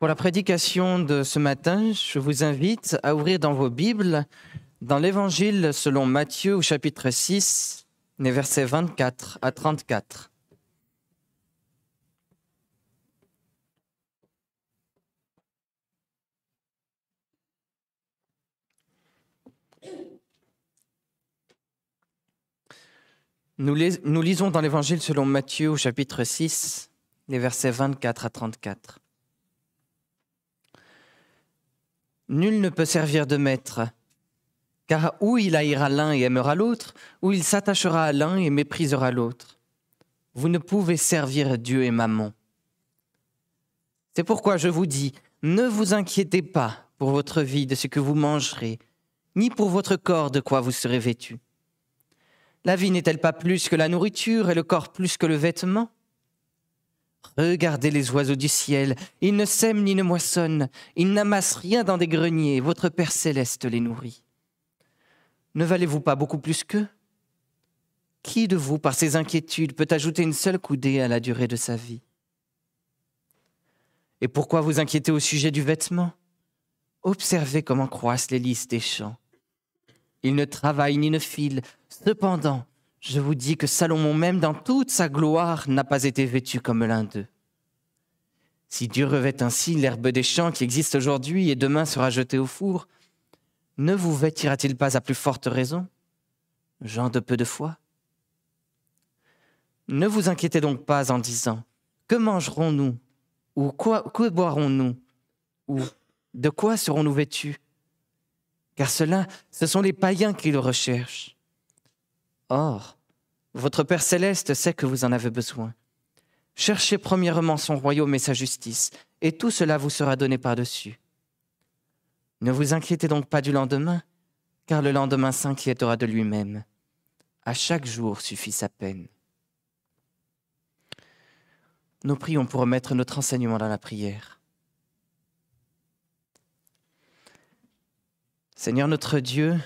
Pour la prédication de ce matin, je vous invite à ouvrir dans vos Bibles, dans l'Évangile selon Matthieu au chapitre 6, les versets 24 à 34. Nous, lisons dans l'Évangile selon Matthieu au chapitre 6, les versets 24 à 34. Nul ne peut servir de maître, car ou il haïra l'un et aimera l'autre, ou il s'attachera à l'un et méprisera l'autre. Vous ne pouvez servir Dieu et Mammon. C'est pourquoi je vous dis, ne vous inquiétez pas pour votre vie de ce que vous mangerez, ni pour votre corps de quoi vous serez vêtu. La vie n'est-elle pas plus que la nourriture et le corps plus que le vêtement? Regardez les oiseaux du ciel, ils ne sèment ni ne moissonnent, ils n'amassent rien dans des greniers, votre Père céleste les nourrit. Ne valez-vous pas beaucoup plus qu'eux? Qui de vous, par ses inquiétudes, peut ajouter une seule coudée à la durée de sa vie? Et pourquoi vous inquiétez au sujet du vêtement? Observez comment croissent les lys des champs. Ils ne travaillent ni ne filent, cependant, je vous dis que Salomon même, dans toute sa gloire, n'a pas été vêtu comme l'un d'eux. Si Dieu revêt ainsi l'herbe des champs qui existe aujourd'hui et demain sera jetée au four, ne vous vêtira-t-il pas à plus forte raison, gens de peu de foi? Ne vous inquiétez donc pas en disant Que mangerons-nous? Ou quoi, que boirons-nous? Ou de quoi serons-nous vêtus? Car cela, ce sont les païens qui le recherchent. Or, votre Père céleste sait que vous en avez besoin. Cherchez premièrement son royaume et sa justice, et tout cela vous sera donné par-dessus. Ne vous inquiétez donc pas du lendemain, car le lendemain s'inquiétera de lui-même. À chaque jour suffit sa peine. Nous prions pour remettre notre enseignement dans la prière. Seigneur notre Dieu,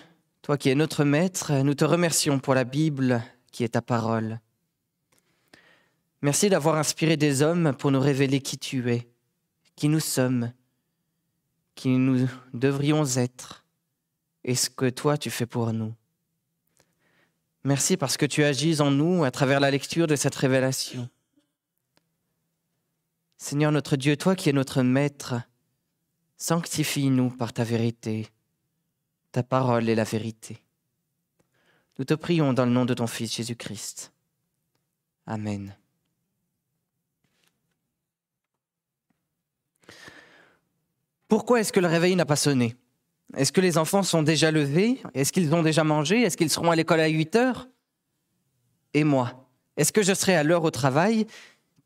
toi qui es notre Maître, nous te remercions pour la Bible qui est ta parole. Merci d'avoir inspiré des hommes pour nous révéler qui tu es, qui nous sommes, qui nous devrions être et ce que toi tu fais pour nous. Merci parce que tu agis en nous à travers la lecture de cette révélation. Seigneur notre Dieu, toi qui es notre Maître, sanctifie-nous par ta vérité. Ta parole est la vérité. Nous te prions dans le nom de ton Fils Jésus-Christ. Amen. Pourquoi est-ce que le réveil n'a pas sonné? Est-ce que les enfants sont déjà levés? Est-ce qu'ils ont déjà mangé? Est-ce qu'ils seront à l'école à 8 heures? Et moi Est-ce que je serai à l'heure au travail?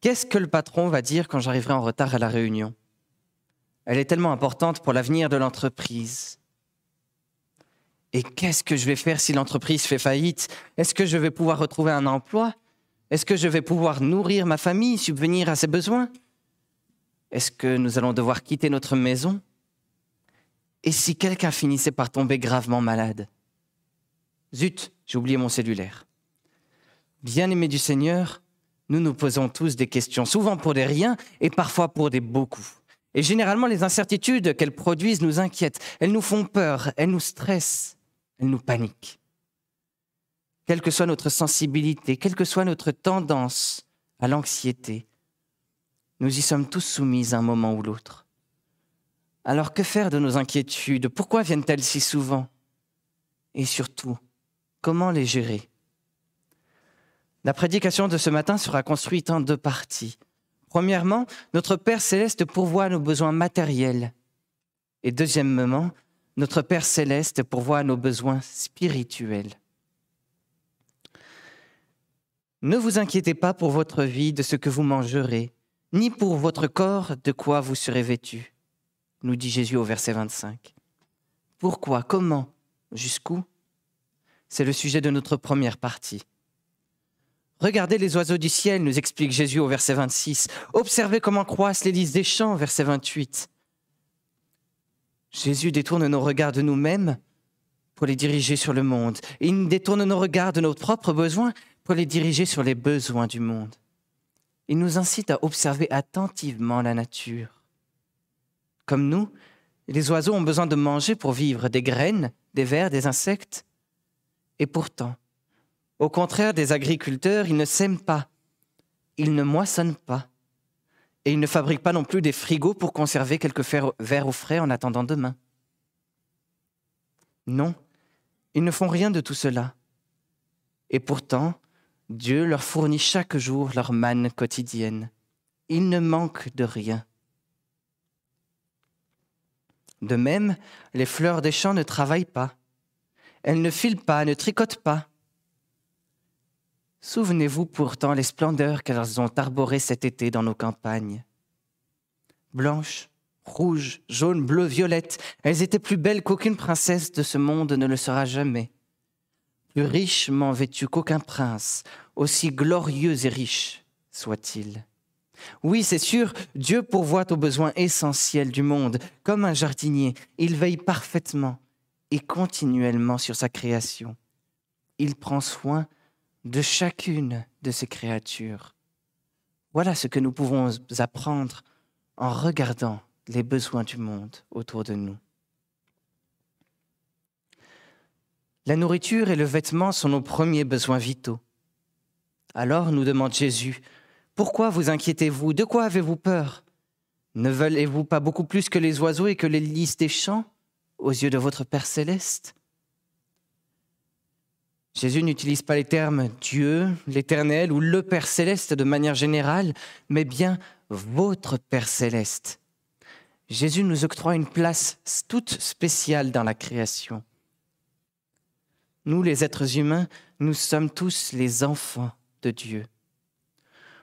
Qu'est-ce que le patron va dire quand j'arriverai en retard à la réunion? Elle est tellement importante pour l'avenir de l'entreprise. Et qu'est-ce que je vais faire si l'entreprise fait faillite? Est-ce que je vais pouvoir retrouver un emploi? Est-ce que je vais pouvoir nourrir ma famille, subvenir à ses besoins? Est-ce que nous allons devoir quitter notre maison? Et si quelqu'un finissait par tomber gravement malade? Zut, j'ai oublié mon cellulaire. Bien-aimés du Seigneur, nous nous posons tous des questions, souvent pour des riens et parfois pour des beaucoup. Et généralement, les incertitudes qu'elles produisent nous inquiètent, elles nous font peur, elles nous stressent elle nous panique. Quelle que soit notre sensibilité, quelle que soit notre tendance à l'anxiété, nous y sommes tous soumis à un moment ou l'autre. Alors que faire de nos inquiétudes? Pourquoi viennent-elles si souvent? Et surtout, comment les gérer? La prédication de ce matin sera construite en deux parties. Premièrement, notre Père céleste pourvoit nos besoins matériels. Et deuxièmement, notre Père céleste pourvoit à nos besoins spirituels. Ne vous inquiétez pas pour votre vie de ce que vous mangerez, ni pour votre corps de quoi vous serez vêtu, nous dit Jésus au verset 25. Pourquoi Comment Jusqu'où? C'est le sujet de notre première partie. Regardez les oiseaux du ciel, nous explique Jésus au verset 26. Observez comment croissent les lys des champs, verset 28. Jésus détourne nos regards de nous-mêmes pour les diriger sur le monde. il détourne nos regards de nos propres besoins pour les diriger sur les besoins du monde. Il nous incite à observer attentivement la nature. Comme nous, les oiseaux ont besoin de manger pour vivre des graines, des vers, des insectes. Et pourtant, au contraire des agriculteurs, ils ne sèment pas, ils ne moissonnent pas, et ils ne fabriquent pas non plus des frigos pour conserver quelques vers au frais en attendant demain. Non, ils ne font rien de tout cela. Et pourtant, Dieu leur fournit chaque jour leur manne quotidienne. Ils ne manquent de rien. De même, les fleurs des champs ne travaillent pas. Elles ne filent pas, ne tricotent pas. Souvenez-vous pourtant les splendeurs qu'elles ont arborées cet été dans nos campagnes. Blanches, rouges, jaunes, bleues, violettes, elles étaient plus belles qu'aucune princesse de ce monde ne le sera jamais. Plus richement vêtues qu'aucun prince, aussi glorieux et riche soit-il. Oui, c'est sûr, Dieu pourvoit aux besoins essentiels du monde. Comme un jardinier, il veille parfaitement et continuellement sur sa création. Il prend soin de chacune de ses créatures. Voilà ce que nous pouvons apprendre en regardant les besoins du monde autour de nous. La nourriture et le vêtement sont nos premiers besoins vitaux. Alors nous demande Jésus, pourquoi vous inquiétez-vous? De quoi avez-vous peur? Ne veulez-vous pas beaucoup plus que les oiseaux et que les lys des champs aux yeux de votre Père céleste? Jésus n'utilise pas les termes Dieu, l'Éternel ou le Père céleste de manière générale, mais bien votre Père céleste. Jésus nous octroie une place toute spéciale dans la création. Nous, les êtres humains, nous sommes tous les enfants de Dieu.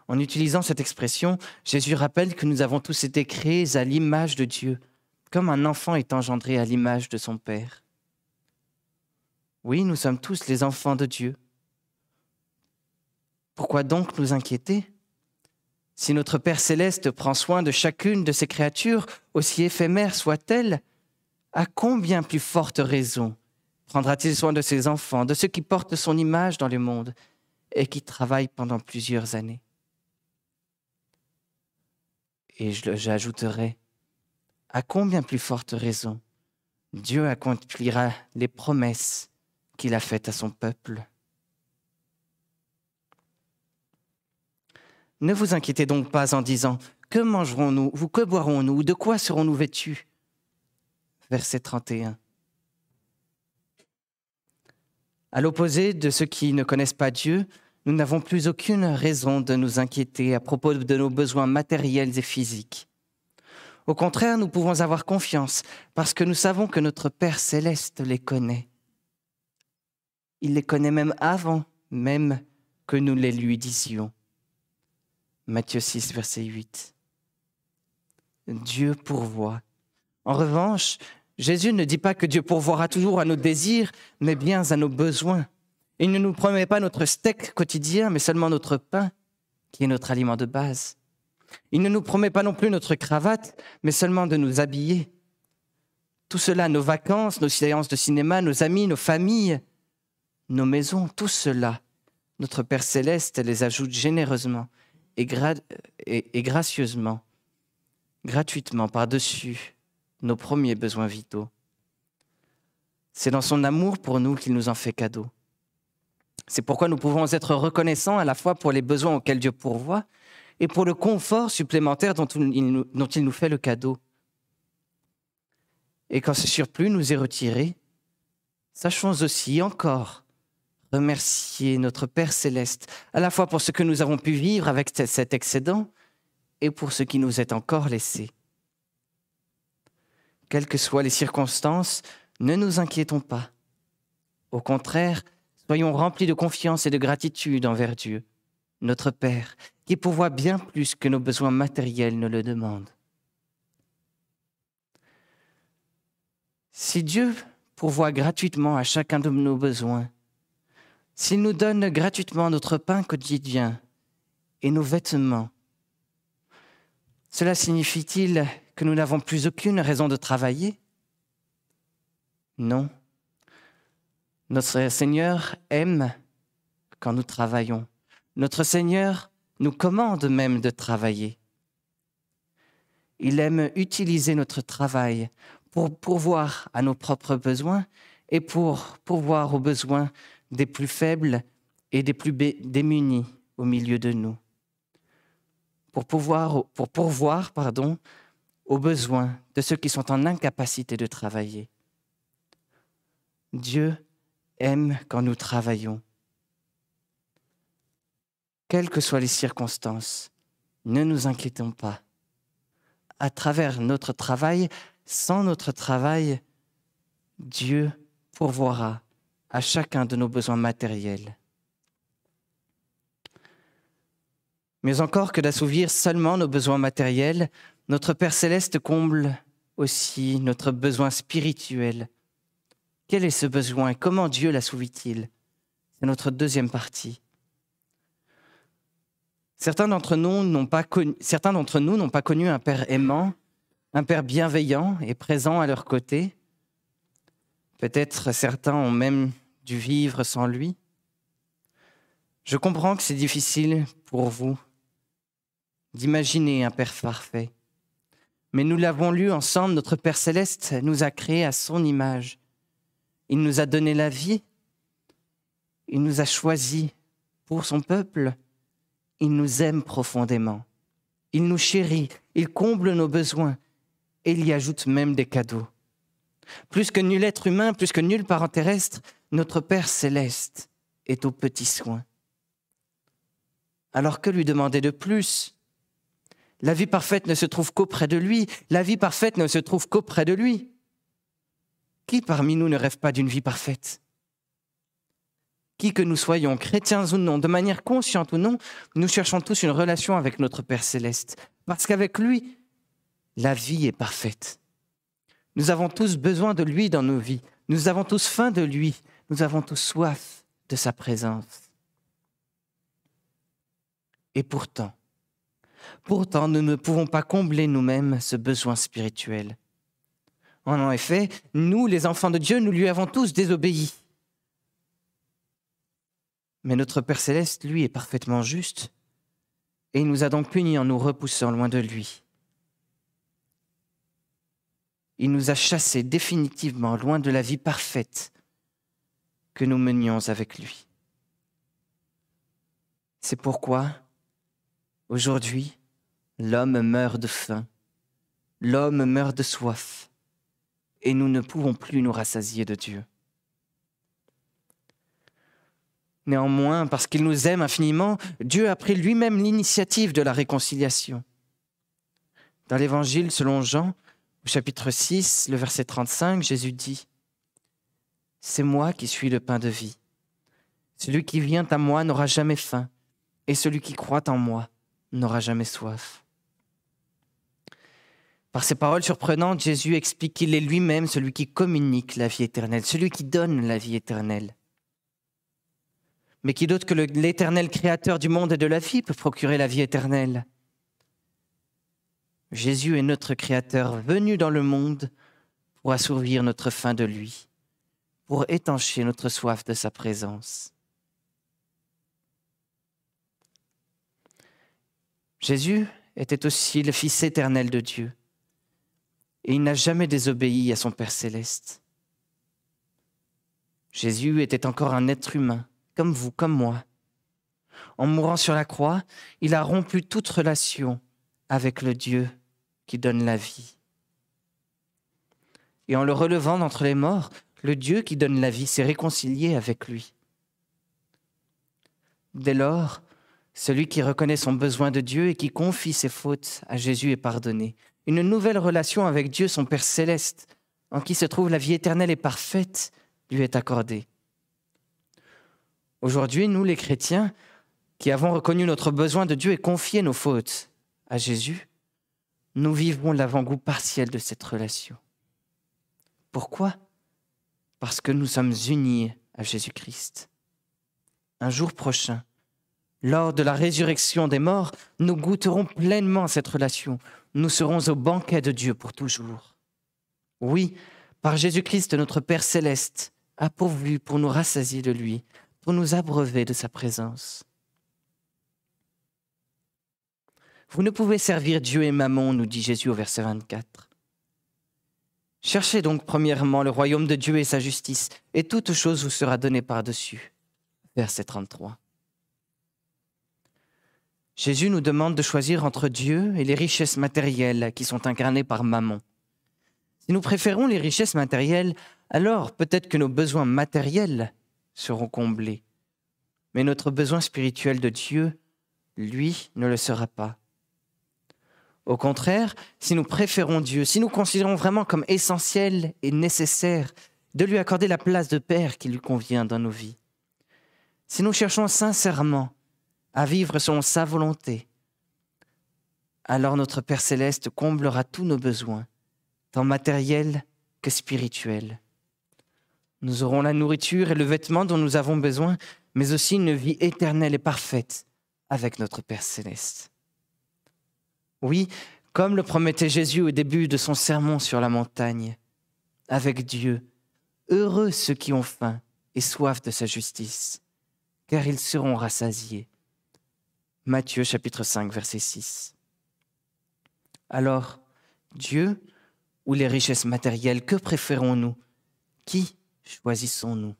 En utilisant cette expression, Jésus rappelle que nous avons tous été créés à l'image de Dieu, comme un enfant est engendré à l'image de son Père. Oui, nous sommes tous les enfants de Dieu. Pourquoi donc nous inquiéter? Si notre Père céleste prend soin de chacune de ses créatures, aussi éphémères soient-elles, à combien plus forte raison prendra-t-il soin de ses enfants, de ceux qui portent son image dans le monde et qui travaillent pendant plusieurs années? Et j'ajouterai, à combien plus forte raison Dieu accomplira les promesses qu'il a faites à son peuple. Ne vous inquiétez donc pas en disant Que mangerons-nous ou que boirons-nous ou de quoi serons-nous vêtus? Verset 31. À l'opposé de ceux qui ne connaissent pas Dieu, nous n'avons plus aucune raison de nous inquiéter à propos de nos besoins matériels et physiques. Au contraire, nous pouvons avoir confiance parce que nous savons que notre Père céleste les connaît. Il les connaît même avant même que nous les lui disions. Matthieu 6, verset 8. Dieu pourvoit. En revanche, Jésus ne dit pas que Dieu pourvoira toujours à nos désirs, mais bien à nos besoins. Il ne nous promet pas notre steak quotidien, mais seulement notre pain, qui est notre aliment de base. Il ne nous promet pas non plus notre cravate, mais seulement de nous habiller. Tout cela, nos vacances, nos séances de cinéma, nos amis, nos familles, nos maisons, tout cela, notre Père céleste les ajoute généreusement et, gracieusement, gratuitement par-dessus nos premiers besoins vitaux. C'est dans son amour pour nous qu'il nous en fait cadeau. C'est pourquoi nous pouvons être reconnaissants à la fois pour les besoins auxquels Dieu pourvoit et pour le confort supplémentaire dont il nous, fait le cadeau. Et quand ce surplus nous est retiré, sachons aussi encore remercier notre Père céleste, à la fois pour ce que nous avons pu vivre avec cet excédent et pour ce qui nous est encore laissé. Quelles que soient les circonstances, ne nous inquiétons pas. Au contraire, Soyons remplis de confiance et de gratitude envers Dieu, notre Père, qui pourvoit bien plus que nos besoins matériels ne le demandent. Si Dieu pourvoit gratuitement à chacun de nos besoins, s'il nous donne gratuitement notre pain quotidien et nos vêtements, cela signifie-t-il que nous n'avons plus aucune raison de travailler? Non. Notre Seigneur aime quand nous travaillons. Notre Seigneur nous commande même de travailler. Il aime utiliser notre travail pour pourvoir à nos propres besoins et pour pourvoir aux besoins des plus faibles et des plus démunis au milieu de nous. Pour, pouvoir, pour pourvoir pardon, aux besoins de ceux qui sont en incapacité de travailler. Dieu aime quand nous travaillons. Quelles que soient les circonstances, ne nous inquiétons pas. À travers notre travail, sans notre travail, Dieu pourvoira à chacun de nos besoins matériels. Mais encore que d'assouvir seulement nos besoins matériels, notre Père céleste comble aussi notre besoin spirituel. Quel est ce besoin et comment Dieu l'assouvit-il? C'est notre deuxième partie. Certains d'entre nous n'ont pas connu, certains d'entre nous n'ont pas connu un Père aimant, un Père bienveillant et présent à leur côté. Peut-être certains ont même dû vivre sans lui. Je comprends que c'est difficile pour vous d'imaginer un Père parfait. Mais nous l'avons lu ensemble, notre Père céleste nous a créés à son image. Il nous a donné la vie, il nous a choisis pour son peuple, il nous aime profondément, il nous chérit, il comble nos besoins et il y ajoute même des cadeaux. Plus que nul être humain, plus que nul parent terrestre, notre Père céleste est aux petits soins. Alors que lui demander de plus? La vie parfaite ne se trouve qu'auprès de lui, la vie parfaite ne se trouve qu'auprès de lui. Qui parmi nous ne rêve pas d'une vie parfaite? Qui que nous soyons, chrétiens ou non, de manière consciente ou non, nous cherchons tous une relation avec notre Père céleste, parce qu'avec lui, la vie est parfaite. Nous avons tous besoin de lui dans nos vies. Nous avons tous faim de lui. Nous avons tous soif de sa présence. Et pourtant, pourtant, nous ne pouvons pas combler nous-mêmes ce besoin spirituel. En effet, nous, les enfants de Dieu, nous lui avons tous désobéi. Mais notre Père céleste, lui, est parfaitement juste, et il nous a donc punis en nous repoussant loin de lui. Il nous a chassés définitivement loin de la vie parfaite que nous menions avec lui. C'est pourquoi, aujourd'hui, l'homme meurt de faim, l'homme meurt de soif, et nous ne pouvons plus nous rassasier de Dieu. Néanmoins, parce qu'il nous aime infiniment, Dieu a pris lui-même l'initiative de la réconciliation. Dans l'Évangile selon Jean, au chapitre 6, le verset 35, Jésus dit, C'est moi qui suis le pain de vie. Celui qui vient à moi n'aura jamais faim, et celui qui croit en moi n'aura jamais soif. Par ces paroles surprenantes, Jésus explique qu'il est lui-même celui qui communique la vie éternelle, celui qui donne la vie éternelle. Mais qui d'autre que l'éternel créateur du monde et de la vie peut procurer la vie éternelle? Jésus est notre Créateur venu dans le monde pour assouvir notre faim de lui, pour étancher notre soif de sa présence. Jésus était aussi le Fils éternel de Dieu, et il n'a jamais désobéi à son Père céleste. Jésus était encore un être humain, comme vous, comme moi. En mourant sur la croix, il a rompu toute relation avec le Dieu qui donne la vie. Et en le relevant d'entre les morts, le Dieu qui donne la vie s'est réconcilié avec lui. Dès lors, celui qui reconnaît son besoin de Dieu et qui confie ses fautes à Jésus est pardonné. Une nouvelle relation avec Dieu, son Père céleste, en qui se trouve la vie éternelle et parfaite, lui est accordée. Aujourd'hui, nous les chrétiens, qui avons reconnu notre besoin de Dieu et confié nos fautes à Jésus, nous vivons l'avant-goût partiel de cette relation. Pourquoi? Parce que nous sommes unis à Jésus-Christ. Un jour prochain, lors de la résurrection des morts, nous goûterons pleinement cette relation. Nous serons au banquet de Dieu pour toujours. Oui, par Jésus-Christ, notre Père céleste, a pourvu pour nous rassasier de lui, pour nous abreuver de sa présence. Vous ne pouvez servir Dieu et Mammon, nous dit Jésus au verset 24. Cherchez donc premièrement le royaume de Dieu et sa justice, et toute chose vous sera donnée par-dessus. Verset 33. Jésus nous demande de choisir entre Dieu et les richesses matérielles qui sont incarnées par Mammon. Si nous préférons les richesses matérielles, alors peut-être que nos besoins matériels seront comblés. Mais notre besoin spirituel de Dieu, lui, ne le sera pas. Au contraire, si nous préférons Dieu, si nous considérons vraiment comme essentiel et nécessaire de lui accorder la place de Père qui lui convient dans nos vies, si nous cherchons sincèrement à vivre selon sa volonté, alors notre Père céleste comblera tous nos besoins, tant matériels que spirituels. Nous aurons la nourriture et le vêtement dont nous avons besoin, mais aussi une vie éternelle et parfaite avec notre Père céleste. Oui, comme le promettait Jésus au début de son sermon sur la montagne, avec Dieu, heureux ceux qui ont faim et soif de sa justice, car ils seront rassasiés. Matthieu chapitre 5, verset 6. Alors, Dieu ou les richesses matérielles, que préférons-nous? Qui choisissons-nous?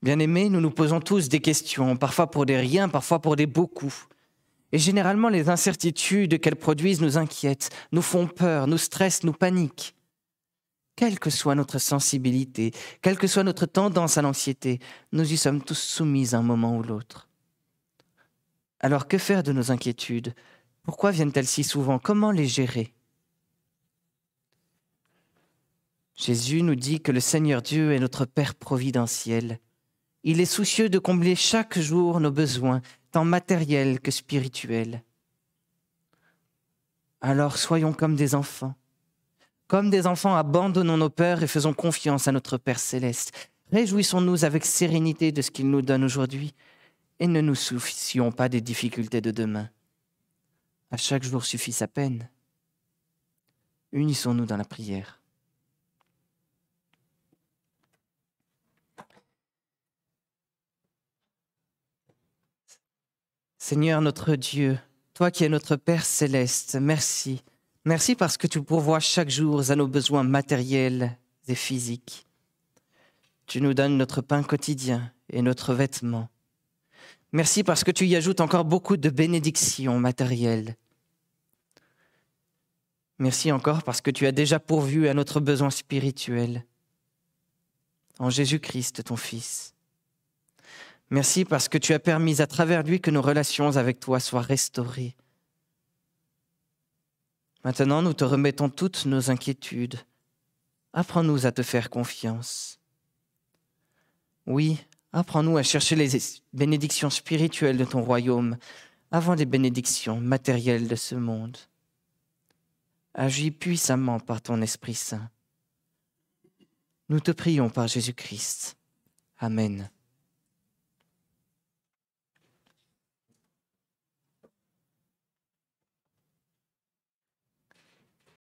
Bien-aimés, nous nous posons tous des questions, parfois pour des riens, parfois pour des beaucoup. Et généralement, les incertitudes qu'elles produisent nous inquiètent, nous font peur, nous stressent, nous paniquent. Quelle que soit notre sensibilité, quelle que soit notre tendance à l'anxiété, nous y sommes tous soumis un moment ou l'autre. Alors que faire de nos inquiétudes? Pourquoi viennent-elles si souvent? Comment les gérer? Jésus nous dit que le Seigneur Dieu est notre Père providentiel. Il est soucieux de combler chaque jour nos besoins matériel que spirituel. Alors soyons comme des enfants. Comme des enfants, abandonnons nos peurs et faisons confiance à notre Père céleste. Réjouissons-nous avec sérénité de ce qu'il nous donne aujourd'hui et ne nous soucions pas des difficultés de demain. À chaque jour suffit sa peine. Unissons-nous dans la prière. Seigneur notre Dieu, toi qui es notre Père céleste, merci. Merci parce que tu pourvois chaque jour à nos besoins matériels et physiques. Tu nous donnes notre pain quotidien et notre vêtement. Merci parce que tu y ajoutes encore beaucoup de bénédictions matérielles. Merci encore parce que tu as déjà pourvu à notre besoin spirituel en Jésus-Christ, ton Fils. Merci parce que tu as permis à travers lui que nos relations avec toi soient restaurées. Maintenant, nous te remettons toutes nos inquiétudes. Apprends-nous à te faire confiance. Oui, apprends-nous à chercher les bénédictions spirituelles de ton royaume avant les bénédictions matérielles de ce monde. Agis puissamment par ton Esprit Saint. Nous te prions par Jésus-Christ. Amen.